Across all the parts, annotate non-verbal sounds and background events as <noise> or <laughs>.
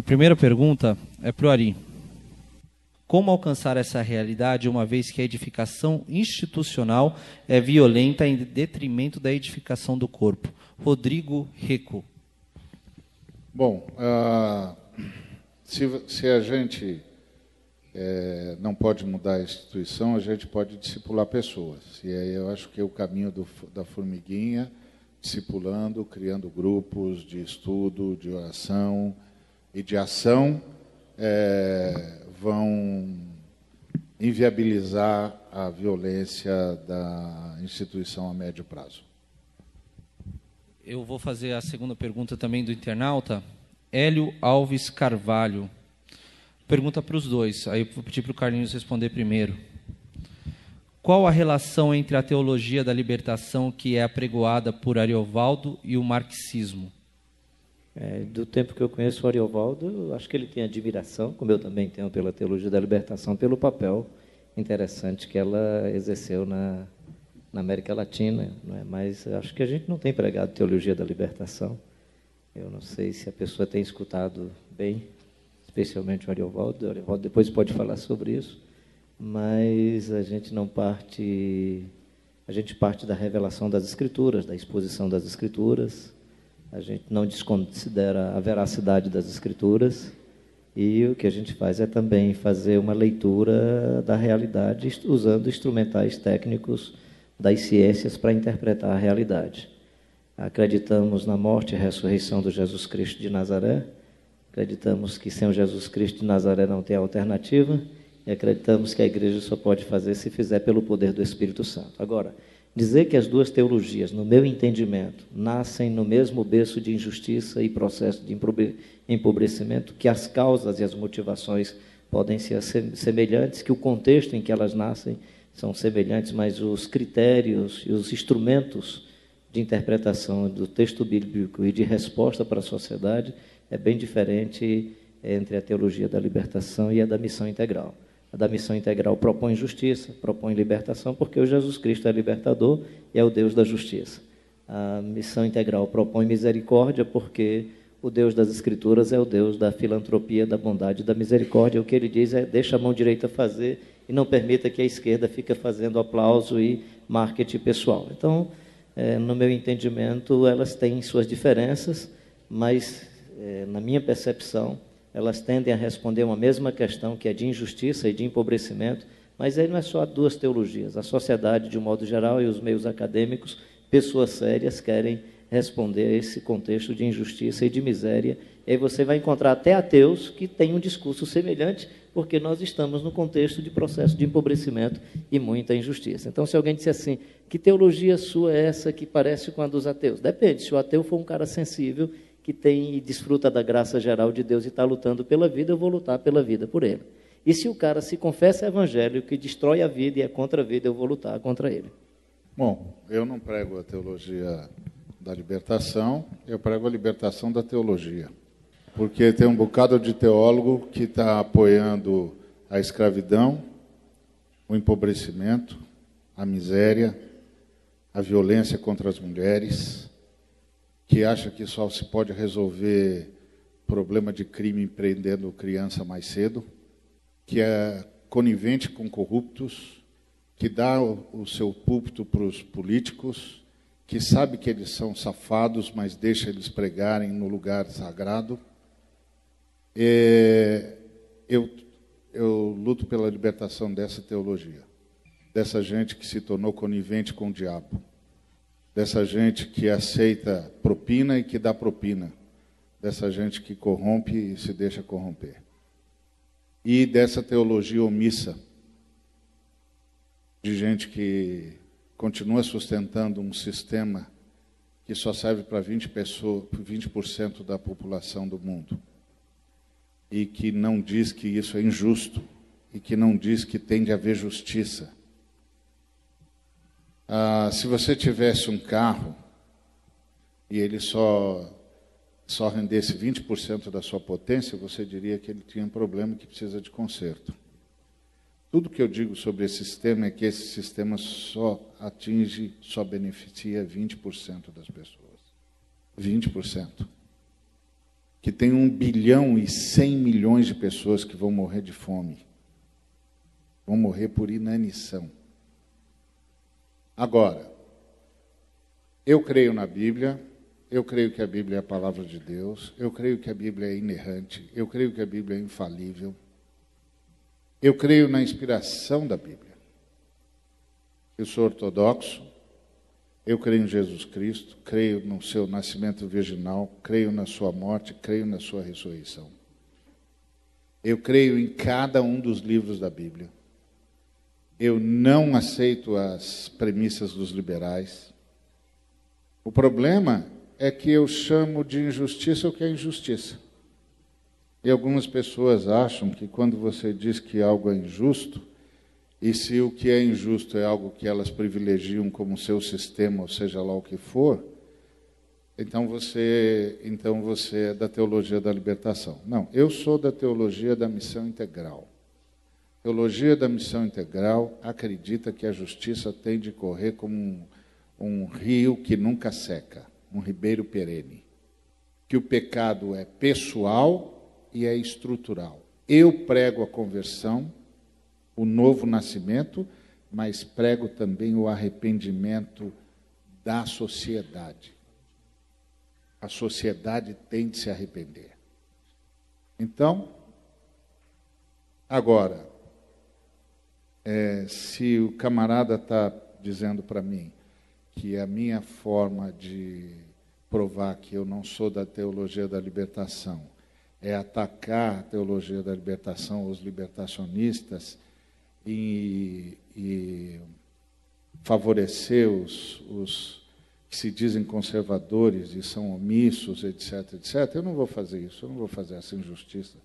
A primeira pergunta é para o Ari. Como alcançar essa realidade, uma vez que a edificação institucional é violenta em detrimento da edificação do corpo? Rodrigo Reco. Bom, uh, se, se, a gente é, não pode mudar a instituição, a gente pode discipular pessoas. E aí eu acho que é o caminho do, da formiguinha, discipulando, criando grupos de estudo, de oração e de ação, é, vão inviabilizar a violência da instituição a médio prazo. Eu vou fazer a segunda pergunta também do internauta. Hélio Alves Carvalho. Pergunta para os dois, aí eu vou pedir para o Carlinhos responder primeiro. Qual a relação entre a teologia da libertação que é apregoada por Ariovaldo e o marxismo? É, do tempo que eu conheço o Ariovaldo, acho que ele tem admiração, como eu também tenho pela teologia da libertação, pelo papel interessante que ela exerceu na, na América Latina. Não é? Mas acho que a gente não tem pregado teologia da libertação. Eu não sei se a pessoa tem escutado bem, especialmente o Ariovaldo. O Ariovaldo depois pode falar sobre isso. Mas a gente não parte. A gente parte da revelação das Escrituras, da exposição das Escrituras, a gente não desconsidera a veracidade das escrituras e o que a gente faz é também fazer uma leitura da realidade usando instrumentais técnicos das ciências para interpretar a realidade. Acreditamos na morte e ressurreição do Jesus Cristo de Nazaré, acreditamos que sem o Jesus Cristo de Nazaré não tem alternativa e acreditamos que a igreja só pode fazer se fizer pelo poder do Espírito Santo. Agora, Dizer que as duas teologias, no meu entendimento, nascem no mesmo berço de injustiça e processo de empobrecimento, que as causas e as motivações podem ser semelhantes, que o contexto em que elas nascem são semelhantes, mas os critérios e os instrumentos de interpretação do texto bíblico e de resposta para a sociedade é bem diferente entre a teologia da libertação e a da missão integral. A da missão integral propõe justiça, propõe libertação, porque o Jesus Cristo é libertador e é o Deus da justiça. A missão integral propõe misericórdia, porque o Deus das Escrituras é o Deus da filantropia, da bondade, da misericórdia. O que ele diz é: deixa a mão direita fazer e não permita que a esquerda fique fazendo aplauso e marketing pessoal. Então, é, no meu entendimento, elas têm suas diferenças, mas, é, na minha percepção, elas tendem a responder uma mesma questão, que é de injustiça e de empobrecimento, mas aí não é só duas teologias. A sociedade, de um modo geral, e os meios acadêmicos, pessoas sérias, querem responder a esse contexto de injustiça e de miséria. E aí você vai encontrar até ateus que têm um discurso semelhante, porque nós estamos no contexto de processo de empobrecimento e muita injustiça. Então, se alguém disser assim, que teologia sua é essa que parece com a dos ateus? Depende, se o ateu for um cara sensível que tem e desfruta da graça geral de Deus e está lutando pela vida, eu vou lutar pela vida por ele. E se o cara se confessa evangélico que destrói a vida e é contra a vida, eu vou lutar contra ele. Bom, eu não prego a teologia da libertação, eu prego a libertação da teologia. Porque tem um bocado de teólogo que está apoiando a escravidão, o empobrecimento, a miséria, a violência contra as mulheres, que acha que só se pode resolver problema de crime prendendo criança mais cedo, que é conivente com corruptos, que dá o, o seu púlpito para os políticos, que sabe que eles são safados, mas deixa eles pregarem no lugar sagrado. É, eu, eu luto pela libertação dessa teologia, dessa gente que se tornou conivente com o diabo dessa gente que aceita propina e que dá propina, dessa gente que corrompe e se deixa corromper. E dessa teologia omissa, de gente que continua sustentando um sistema que só serve para 20%, pessoas, 20 da população do mundo. E que não diz que isso é injusto, e que não diz que tem de haver justiça ah, se você tivesse um carro e ele só, só rendesse 20% da sua potência, você diria que ele tinha um problema que precisa de conserto. Tudo que eu digo sobre esse sistema é que esse sistema só atinge, só beneficia 20% das pessoas. 20%. que tem um bilhão e cem milhões de pessoas que vão morrer de fome, vão morrer por inanição. Agora, eu creio na Bíblia, eu creio que a Bíblia é a palavra de Deus, eu creio que a Bíblia é inerrante, eu creio que a Bíblia é infalível, eu creio na inspiração da Bíblia. Eu sou ortodoxo, eu creio em Jesus Cristo, creio no seu nascimento virginal, creio na sua morte, creio na sua ressurreição. Eu creio em cada um dos livros da Bíblia. Eu não aceito as premissas dos liberais. O problema é que eu chamo de injustiça o que é injustiça. E algumas pessoas acham que quando você diz que algo é injusto, e se o que é injusto é algo que elas privilegiam como seu sistema, ou seja lá o que for, então você, então você é da teologia da libertação. Não, eu sou da teologia da missão integral. Teologia da missão integral acredita que a justiça tem de correr como um, um rio que nunca seca um ribeiro perene. Que o pecado é pessoal e é estrutural. Eu prego a conversão, o novo nascimento, mas prego também o arrependimento da sociedade. A sociedade tem de se arrepender. Então, agora, é, se o camarada está dizendo para mim, que a minha forma de provar que eu não sou da teologia da libertação é atacar a teologia da libertação, os libertacionistas, e, e favorecer os, os que se dizem conservadores e são omissos, etc, etc. Eu não vou fazer isso, eu não vou fazer essa injustiça.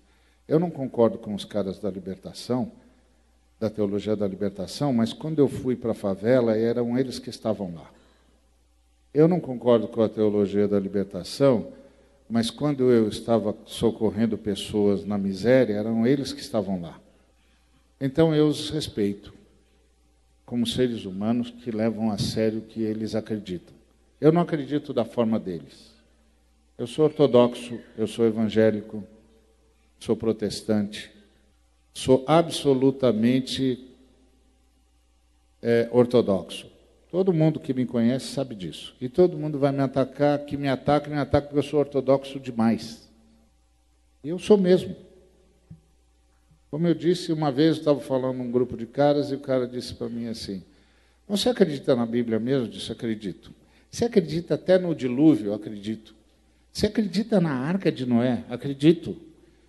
Eu não concordo com os caras da libertação, da teologia da libertação, mas quando eu fui para a favela, eram eles que estavam lá. Eu não concordo com a teologia da libertação, mas quando eu estava socorrendo pessoas na miséria, eram eles que estavam lá. Então eu os respeito como seres humanos que levam a sério o que eles acreditam. Eu não acredito da forma deles. Eu sou ortodoxo, eu sou evangélico, sou protestante, sou absolutamente é, ortodoxo. Todo mundo que me conhece sabe disso. E todo mundo vai me atacar, que me ataca, me ataca porque eu sou ortodoxo demais. E eu sou mesmo. Como eu disse, uma vez eu estava falando num grupo de caras e o cara disse para mim assim: Você acredita na Bíblia mesmo? Eu disse: Acredito. Você acredita até no dilúvio? Acredito. Você acredita na arca de Noé? Acredito.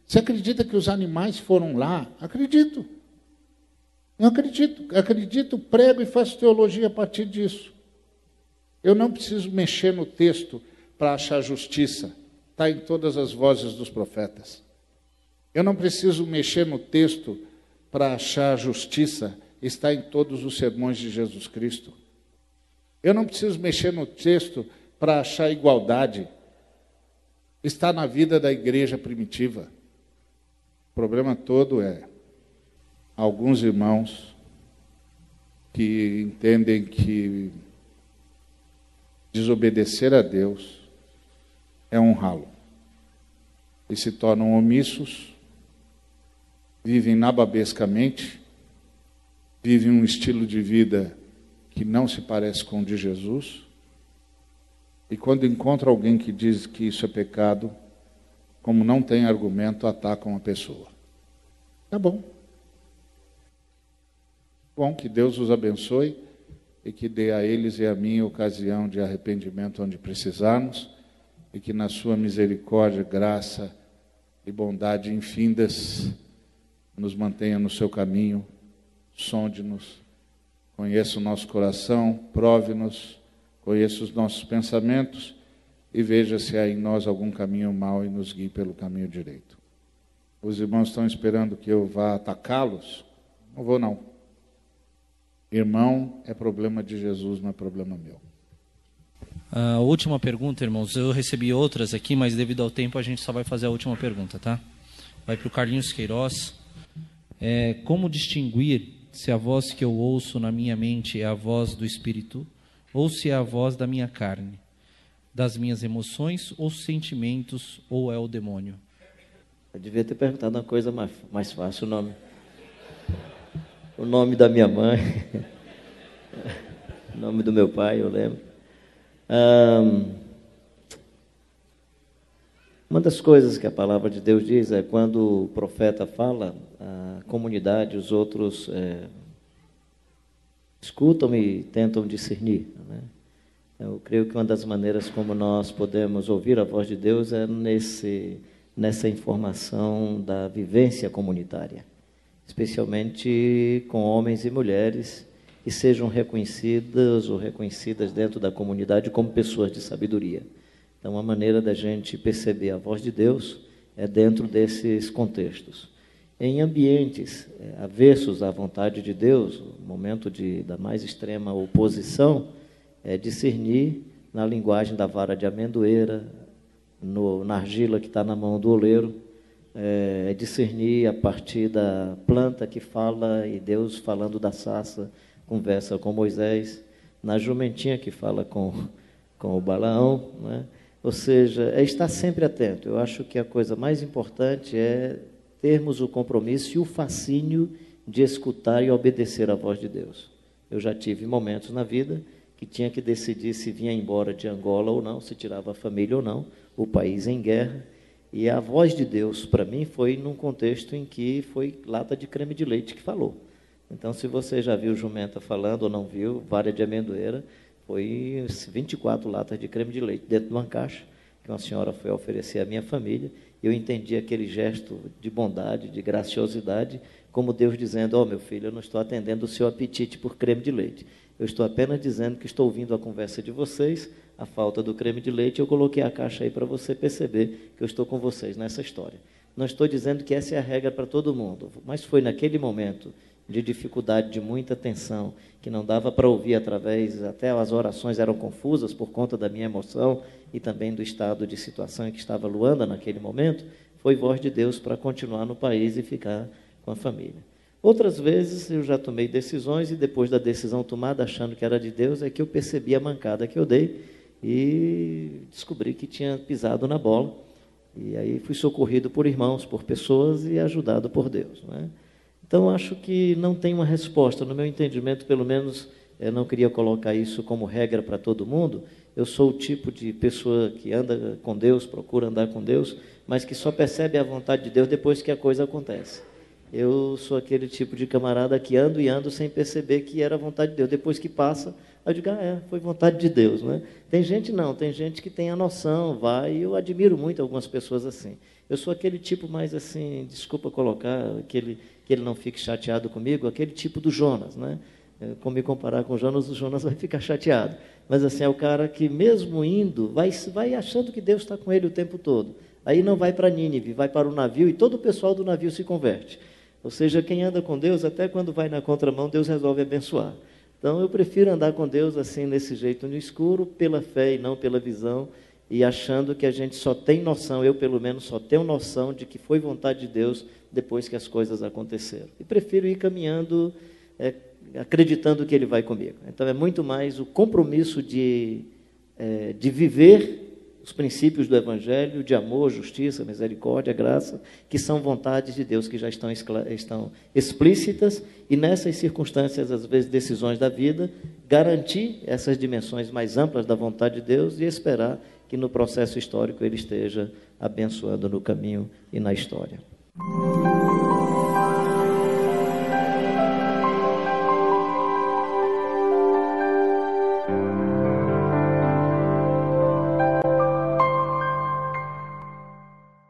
Você acredita que os animais foram lá? Acredito. Eu acredito, acredito, prego e faço teologia a partir disso. Eu não preciso mexer no texto para achar justiça. Está em todas as vozes dos profetas. Eu não preciso mexer no texto para achar justiça. Está em todos os sermões de Jesus Cristo. Eu não preciso mexer no texto para achar igualdade. Está na vida da igreja primitiva. O problema todo é alguns irmãos que entendem que desobedecer a Deus é honrá-lo. E se tornam omissos, vivem nababescamente, vivem um estilo de vida que não se parece com o de Jesus. E quando encontra alguém que diz que isso é pecado, como não tem argumento, atacam a pessoa. Tá bom. Bom, que Deus os abençoe e que dê a eles e a mim ocasião de arrependimento onde precisarmos e que na sua misericórdia, graça e bondade infindas nos mantenha no seu caminho, sonde-nos, conheça o nosso coração, prove-nos, conheça os nossos pensamentos e veja se há em nós algum caminho mau e nos guie pelo caminho direito. Os irmãos estão esperando que eu vá atacá-los? Não vou não. Irmão, é problema de Jesus, não é problema meu. A última pergunta, irmãos. Eu recebi outras aqui, mas devido ao tempo a gente só vai fazer a última pergunta, tá? Vai para o Carlinhos Queiroz. É, como distinguir se a voz que eu ouço na minha mente é a voz do Espírito ou se é a voz da minha carne? Das minhas emoções ou sentimentos ou é o demônio? Eu devia ter perguntado uma coisa mais, mais fácil, o nome. O nome da minha mãe, <laughs> o nome do meu pai, eu lembro. Um, uma das coisas que a palavra de Deus diz é quando o profeta fala, a comunidade, os outros é, escutam e tentam discernir. Né? Eu creio que uma das maneiras como nós podemos ouvir a voz de Deus é nesse, nessa informação da vivência comunitária, especialmente com homens e mulheres que sejam reconhecidas ou reconhecidas dentro da comunidade como pessoas de sabedoria. Então, a maneira da gente perceber a voz de Deus é dentro desses contextos. Em ambientes é, avessos à vontade de Deus, momento de, da mais extrema oposição, é, discernir na linguagem da vara de amendoeira, no, na argila que está na mão do oleiro, é, é, discernir a partir da planta que fala e Deus falando da sassa, conversa com Moisés, na jumentinha que fala com, com o Balaão, né? ou seja, é estar sempre atento. Eu acho que a coisa mais importante é termos o compromisso e o fascínio de escutar e obedecer à voz de Deus. Eu já tive momentos na vida que tinha que decidir se vinha embora de Angola ou não, se tirava a família ou não, o país em guerra. E a voz de Deus, para mim, foi num contexto em que foi lata de creme de leite que falou. Então, se você já viu jumenta falando ou não viu, vara de amendoeira, foi 24 latas de creme de leite dentro de uma caixa que uma senhora foi oferecer à minha família. Eu entendi aquele gesto de bondade, de graciosidade, como Deus dizendo: Ó, oh, meu filho, eu não estou atendendo o seu apetite por creme de leite. Eu estou apenas dizendo que estou ouvindo a conversa de vocês, a falta do creme de leite. Eu coloquei a caixa aí para você perceber que eu estou com vocês nessa história. Não estou dizendo que essa é a regra para todo mundo, mas foi naquele momento de dificuldade, de muita tensão, que não dava para ouvir através, até as orações eram confusas por conta da minha emoção e também do estado de situação em que estava Luanda naquele momento, foi voz de Deus para continuar no país e ficar com a família. Outras vezes eu já tomei decisões e depois da decisão tomada, achando que era de Deus, é que eu percebi a mancada que eu dei e descobri que tinha pisado na bola. E aí fui socorrido por irmãos, por pessoas e ajudado por Deus. Não é? Então acho que não tem uma resposta. No meu entendimento, pelo menos, eu não queria colocar isso como regra para todo mundo. Eu sou o tipo de pessoa que anda com Deus, procura andar com Deus, mas que só percebe a vontade de Deus depois que a coisa acontece. Eu sou aquele tipo de camarada que ando e ando sem perceber que era vontade de Deus. Depois que passa, eu digo, ah, é, foi vontade de Deus. Né? Tem gente não, tem gente que tem a noção, vai, e eu admiro muito algumas pessoas assim. Eu sou aquele tipo mais assim, desculpa colocar, aquele, que ele não fique chateado comigo, aquele tipo do Jonas. Né? É, como me comparar com o Jonas, o Jonas <laughs> vai ficar chateado. Mas assim, é o cara que mesmo indo, vai, vai achando que Deus está com ele o tempo todo. Aí não vai para Nínive, vai para o navio e todo o pessoal do navio se converte. Ou seja, quem anda com Deus, até quando vai na contramão, Deus resolve abençoar. Então eu prefiro andar com Deus assim, nesse jeito no escuro, pela fé e não pela visão, e achando que a gente só tem noção, eu pelo menos só tenho noção de que foi vontade de Deus depois que as coisas aconteceram. E prefiro ir caminhando, é, acreditando que Ele vai comigo. Então é muito mais o compromisso de, é, de viver os princípios do Evangelho de amor, justiça, misericórdia, graça, que são vontades de Deus que já estão, estão explícitas e nessas circunstâncias, às vezes decisões da vida, garantir essas dimensões mais amplas da vontade de Deus e esperar que no processo histórico ele esteja abençoando no caminho e na história.